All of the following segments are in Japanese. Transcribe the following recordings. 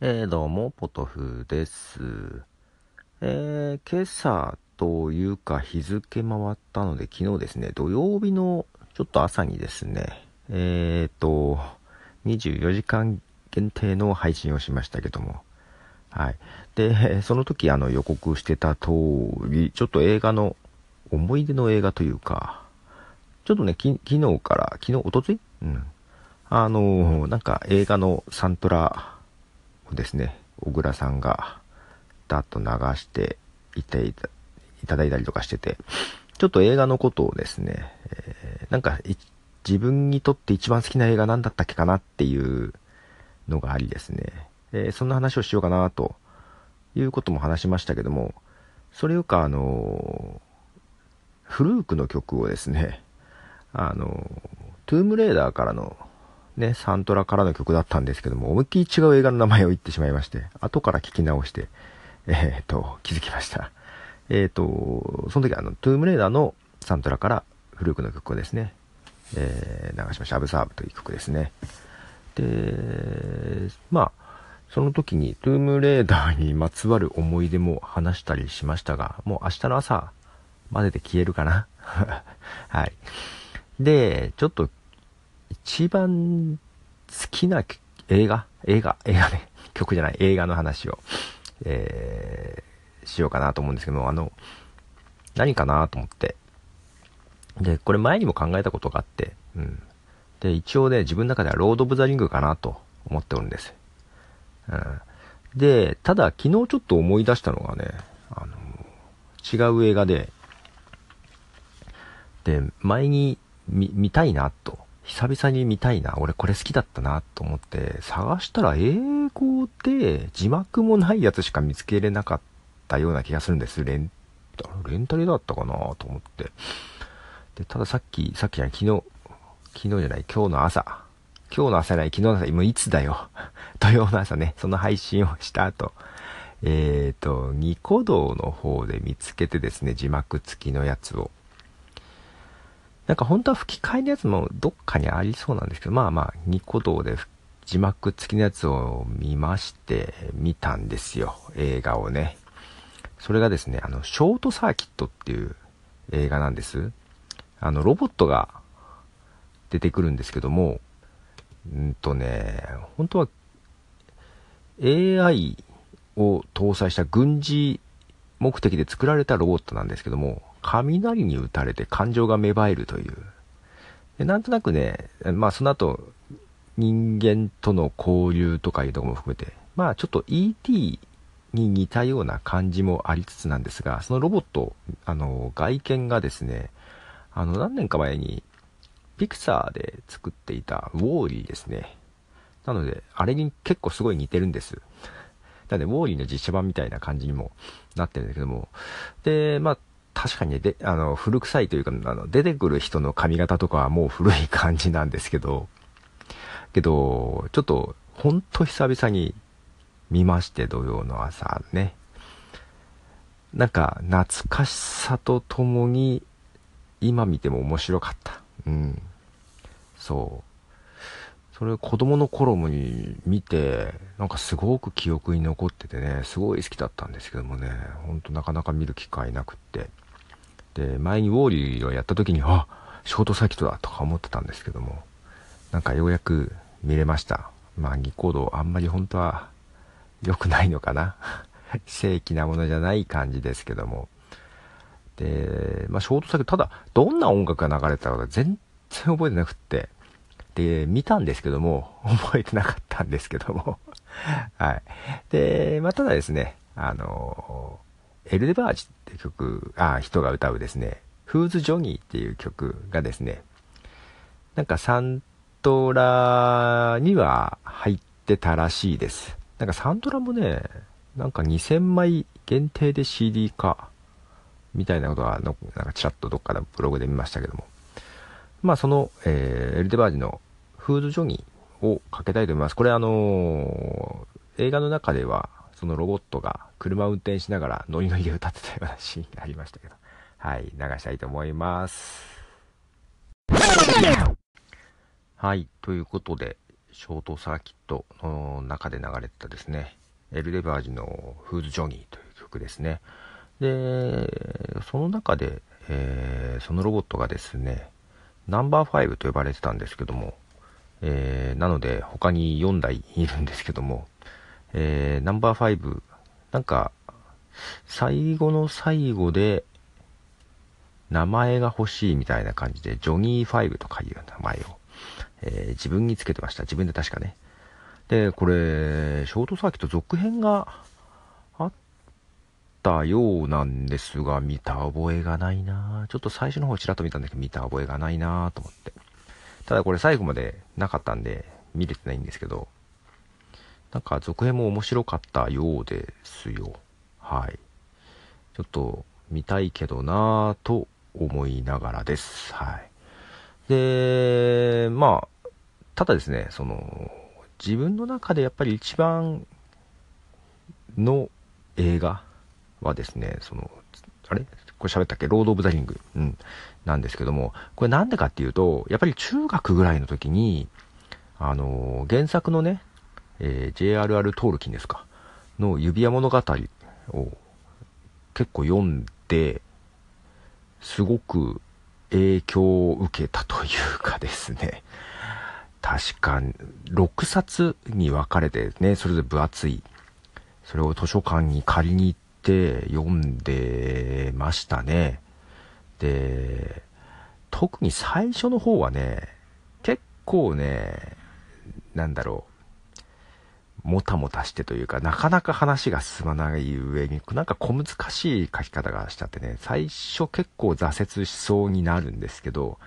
えー、どうも、ポトフです。えー、今朝というか日付回ったので、昨日ですね、土曜日のちょっと朝にですね、えーと、24時間限定の配信をしましたけども、はい。で、その時あの予告してた通り、ちょっと映画の、思い出の映画というか、ちょっとね、昨日から、昨日、おとつい？うん。あのなんか映画のサントラですね、小倉さんが、だっと流していていただいたりとかしてて、ちょっと映画のことをですね、えー、なんか、自分にとって一番好きな映画何だったっけかなっていうのがありですね、えー、そんな話をしようかなということも話しましたけども、それよかあのフルークの曲をですね、あのトゥームレーダーからのね、サントラからの曲だったんですけども、思いっきり違う映画の名前を言ってしまいまして、後から聞き直して、えっ、と、気づきました。えっ、と、その時あの、トゥームレーダーのサントラからフルークの曲をですね、えー、流しました。アブサードという曲ですね。で、まあ、その時にトゥームレーダーにまつわる思い出も話したりしましたが、もう明日の朝までで消えるかな はい。で、ちょっと一番好きな映画？映画？映画ね。曲じゃない、映画の話を、えー、しようかなと思うんですけども、あの、何かなと思って。で、これ前にも考えたことがあって、うん。で、一応ね、自分の中ではロード・オブ・ザ・リングかなと思っておるんです。うん。で、ただ昨日ちょっと思い出したのがね、あの、違う映画で、で、前に見、見たいなと久々に見たいな、俺これ好きだったなと思って探したら英語で字幕もないやつしか見つけれなかったような気がするんです。レンレンタルだったかなと思って。で、たださっき、さっきじゃない、昨日、昨日じゃない、今日の朝。今日の朝じゃない、昨日の朝、今いつだよ。土曜の朝ね、その配信をした後、えっ、ー、と、ニコ動の方で見つけてですね、字幕付きのやつを。なんか本当は吹き替えのやつもどっかにありそうなんですけど、まあまあ、ニコ動で字幕付きのやつを見まして、見たんですよ。映画をね。それがですね、あの、ショートサーキットっていう映画なんです。あの、ロボットが出てくるんですけども、うんとね、本当は AI を搭載した軍事目的で作られたロボットなんですけども、雷に打たれて感情が芽生えるという。でなんとなくね、まあその後、人間との交流とかいうとこも含めて、まあちょっと ET に似たような感じもありつつなんですが、そのロボット、あの、外見がですね、あの、何年か前に、ピクサーで作っていたウォーリーですね。なので、あれに結構すごい似てるんです。なので、ウォーリーの実写版みたいな感じにもなってるんだけども。で、まあ、確かにで、あの、古臭いというか、あの、出てくる人の髪型とかはもう古い感じなんですけど、けど、ちょっと、ほんと久々に見まして、土曜の朝ね。なんか、懐かしさとともに、今見ても面白かった。うん。そう。それ子供の頃に見て、なんかすごく記憶に残っててね、すごい好きだったんですけどもね、ほんとなかなか見る機会なくって。で、前にウォーリーをやった時に、あショートサーキットだとか思ってたんですけども、なんかようやく見れました。まあ、ニコ動あんまり本当は良くないのかな。正規なものじゃない感じですけども。で、まあ、ショートサーキット、ただ、どんな音楽が流れてたか全然覚えてなくって、で、見たんですけども、覚えてなかったんですけども はい。で、まあ、ただですね、あのエルデバージって曲、あ、人が歌うですね、フーズ・ジョニーっていう曲がですね、なんかサントラには入ってたらしいです。なんかサントラもね、なんか2000枚限定で CD 化みたいなことはの、なんかちらっとどっかのブログで見ましたけども。まあその、えー、エルデバージのフーズ・ジョニーをかけたいと思います。これあのー、映画の中ではそのロボットが車を運転しながらノリノリで歌ってたようなシーンがありましたけど、はい、流したいと思います。はい、ということで、ショートサーキットの中で流れてたですね、エルレバージのフーズ・ジョニーという曲ですね。で、その中で、えー、そのロボットがですね、ナンバー5と呼ばれてたんですけども、えー、なので他に4台いるんですけども、えー、ナンバー5、なんか、最後の最後で、名前が欲しいみたいな感じで、ジョニー5とかいう名前を、えー、自分につけてました。自分で確かね。で、これ、ショートサーキット続編があったようなんですが、見た覚えがないなちょっと最初の方ちらっと見たんだけど、見た覚えがないなと思って。ただこれ最後までなかったんで、見れてないんですけど、なんか続編も面白かったようですよ。はい。ちょっと見たいけどなぁと思いながらです。はい。で、まあ、ただですね、その、自分の中でやっぱり一番の映画はですね、その、あれ？これ喋ったっけ？ロード・オブ・ザ・リング。うん。なんですけども、これなんでかっていうと、やっぱり中学ぐらいの時に、あの、原作のね、えー、J.R.R. トールキンですか、の指輪物語を結構読んで、すごく影響を受けたというかですね、確か6冊に分かれてね、それぞれ分厚い。それを図書館に借りに行って読んでましたね。で、特に最初の方はね、結構ね、なんだろう、もたもたしてというか、なかなか話が進まない上に、なんか小難しい書き方がしちゃってね、最初結構挫折しそうになるんですけど、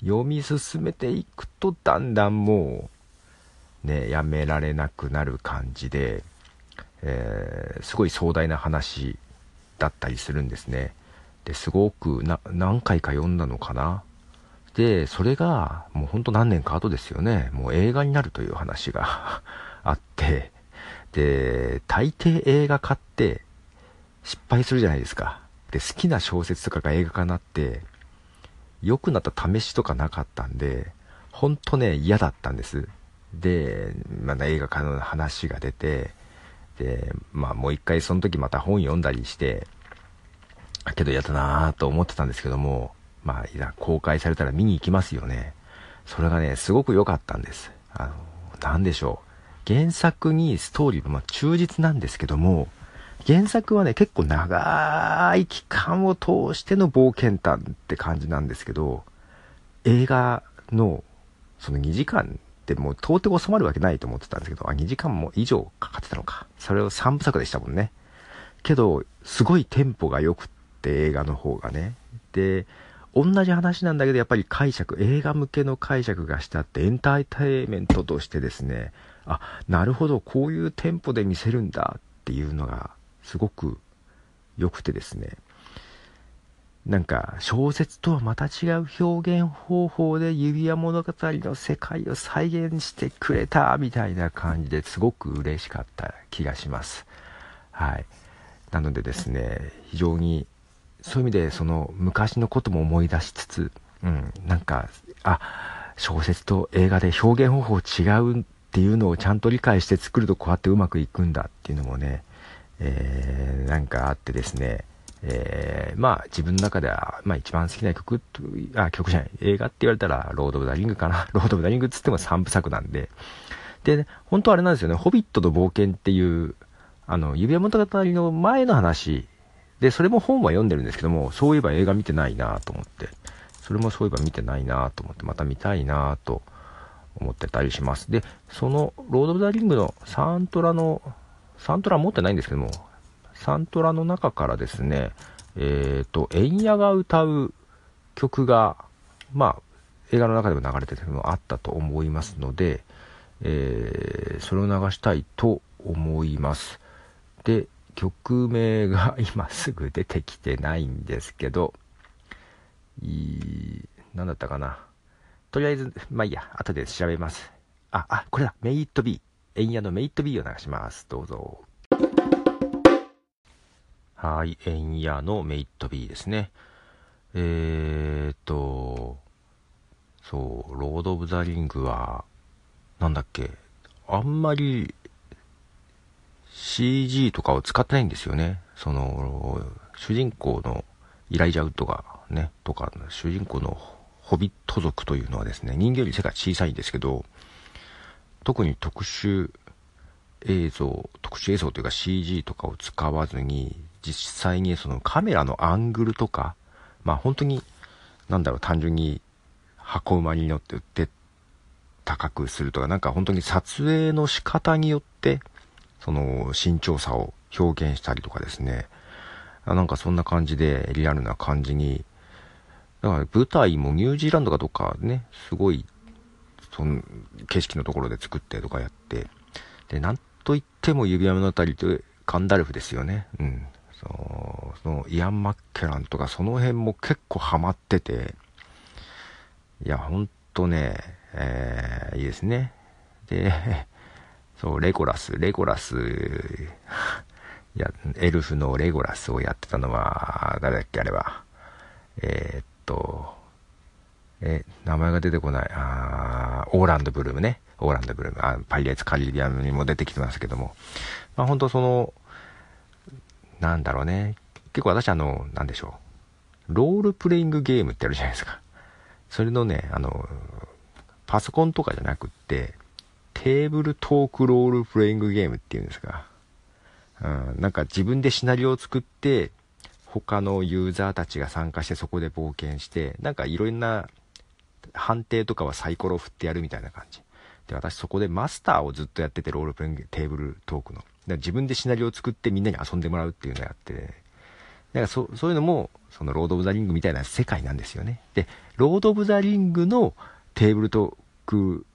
読み進めていくとだんだんもうねやめられなくなる感じで、えー、すごい壮大な話だったりするんですね。ですごく何回か読んだのかな。でそれがもうほんと何年か後ですよね。もう映画になるという話が。あってで大抵映画化って失敗するじゃないですかで好きな小説とかが映画化になって良くなった試しとかなかったんで、ほんとね、嫌だったんです。で、まだ映画化の話が出て、で、まあもう一回その時また本読んだりして、けど嫌だなぁと思ってたんですけども、まあ、いざ公開されたら見に行きますよね。それがね、すごく良かったんです。あの、なんでしょう。原作にストーリーもま忠実なんですけども、原作はね、結構長い期間を通しての冒険探って感じなんですけど、映画のその2時間ってもう到底収まるわけないと思ってたんですけど、あ、2時間も以上かかってたのか。それを3部作でしたもんね。けど、すごいテンポが良くって映画の方がね。で、同じ話なんだけど、やっぱり解釈、映画向けの解釈がしてあって、エンターテイメントとしてですね、あ、なるほど、こういうテンポで見せるんだっていうのがすごく良くてですね。なんか小説とはまた違う表現方法で指輪物語の世界を再現してくれたみたいな感じですごく嬉しかった気がします。はい。なのでですね非常にそういう意味でその昔のことも思い出しつつうんなんかあ小説と映画で表現方法違うっていうのをちゃんと理解して作るとこうやってうまくいくんだっていうのもねえー、なんかあってですね、えー、まあ自分の中では、まあ一番好きな曲と、あ、曲じゃない、映画って言われたら、ロード・オブ・ザ・リングかな。ロード・オブ・ザ・リングっつっても3部作なんで。で、本当はあれなんですよね、ホビットと冒険っていう、あの、指輪物語の前の話、で、それも本は読んでるんですけども、そういえば映画見てないなと思って、それもそういえば見てないなと思って、また見たいなと思ってたりします。で、その、ロード・オブ・ザ・リングのサントラのサントラ持ってないんですけども、サントラの中からですね、えっ、ー、と、エンヤが歌う曲が、まあ、映画の中でも流れてるのもあったと思いますので、えー、それを流したいと思います。で、曲名が今すぐ出てきてないんですけど、い何だったかな。とりあえず、まあいいや、後で調べます。あ、あ、これだ、メイトビー。エンヤのメイト B を流します。どうぞ。はい、エンヤのメイト B ですね。えーと、そう、ロード・オブ・ザ・リングは、なんだっけ、あんまり CG とかを使ってないんですよね。その、主人公のイライジャウッドがね、とか、主人公のホビット族というのはですね、人間より背が小さいんですけど、特に特殊映像、特殊映像というか CG とかを使わずに、実際にそのカメラのアングルとか、まあ本当に、なんだろう、単純に箱馬に乗って売って高くするとか、なんか本当に撮影の仕方によって、その身長差を表現したりとかですね、なんかそんな感じでリアルな感じに、だから舞台もニュージーランドかどっかね、すごい、その景色のところで作ってとかやって、で、なんといっても指輪物語とガンダルフですよね。うん。その、イアン・マッケランとかその辺も結構ハマってて、いや、ほんとね、えー、いいですね。で、そう、レゴラス、レゴラス、い や、エルフのレゴラスをやってたのは、誰だっけ、あれは。えー、と、え、名前が出てこない。あーオーランド・ブルームね。オーランド・ブルーム。あパイレーツ・カリビアンにも出てきてますけども。まあ本当その、なんだろうね。結構私あの、なんでしょう。ロールプレイングゲームってあるじゃないですか。それのね、あの、パソコンとかじゃなくって、テーブルトークロールプレイングゲームっていうんですか。うん、なんか自分でシナリオを作って、他のユーザーたちが参加してそこで冒険して、なんかいろんな判定とかはサイコロを振ってやるみたいな感じ。で、私そこでマスターをずっとやってて、ロールプレイングテーブルトークの。だ自分でシナリオを作ってみんなに遊んでもらうっていうのをやって、だからそそういうのも、そのロード・オブ・ザ・リングみたいな世界なんですよね。で、ロード・オブ・ザ・リングのテーブルトーク、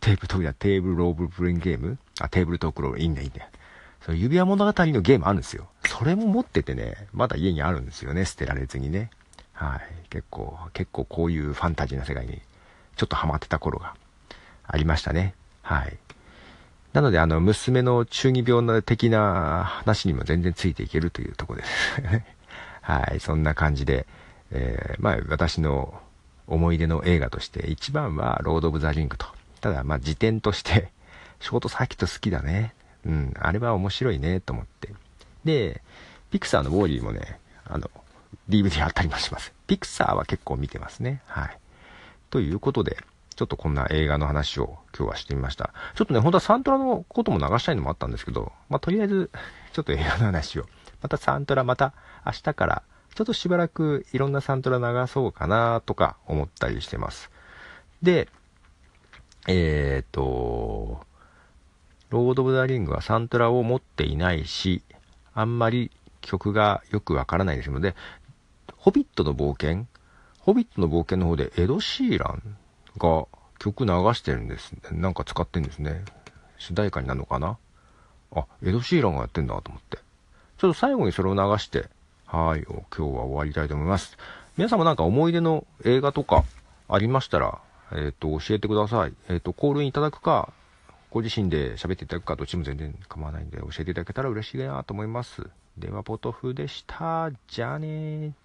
テーブルトークやテーブルロールプレイングゲーム？あ、テーブルトークロール、いいんだいいんだ。その指輪物語のゲームあるんですよ。それも持っててね、まだ家にあるんですよね、捨てられずにね。はい。結構、結構こういうファンタジーな世界にちょっとハマってた頃がありましたね。はい。なので、あの、娘の中二病的な話にも全然ついていけるというとこです。はい。そんな感じで、えー、まあ、私の思い出の映画として一番はロード・オブ・ザ・リングと。ただ、まあ、時点として、ショートサーキット好きだね。うん、あれは面白いね、と思って。で、ピクサーのウォーリーもね、あの、DVD あったりもします。ピクサーは結構見てますね。はい。ということで、ちょっとこんな映画の話を今日はしてみました。ちょっとね、本当はサントラのことも流したいのもあったんですけど、まあ、とりあえず、ちょっと映画の話を。またサントラ、また明日から、ちょっとしばらくいろんなサントラ流そうかなとか思ったりしてます。で、えっ、と、ロード・オブ・ザ・リングはサントラを持っていないし、あんまり曲がよくわからないですので、ホビットの冒険ホビットの冒険の方でエド・シーランが曲流してるんです。なんか使ってんですね。主題歌になるのかな？あ、エド・シーランがやってんだと思って。ちょっと最後にそれを流して、はい、今日は終わりたいと思います。皆さんもなんか思い出の映画とかありましたら、えっ、ー、と、教えてください。えっ、ー、と、コールインいただくか、ご自身で喋っていただくか、どっちも全然構わないんで、教えていただけたら嬉しいなと思います。では、ポトフでした。じゃあねー。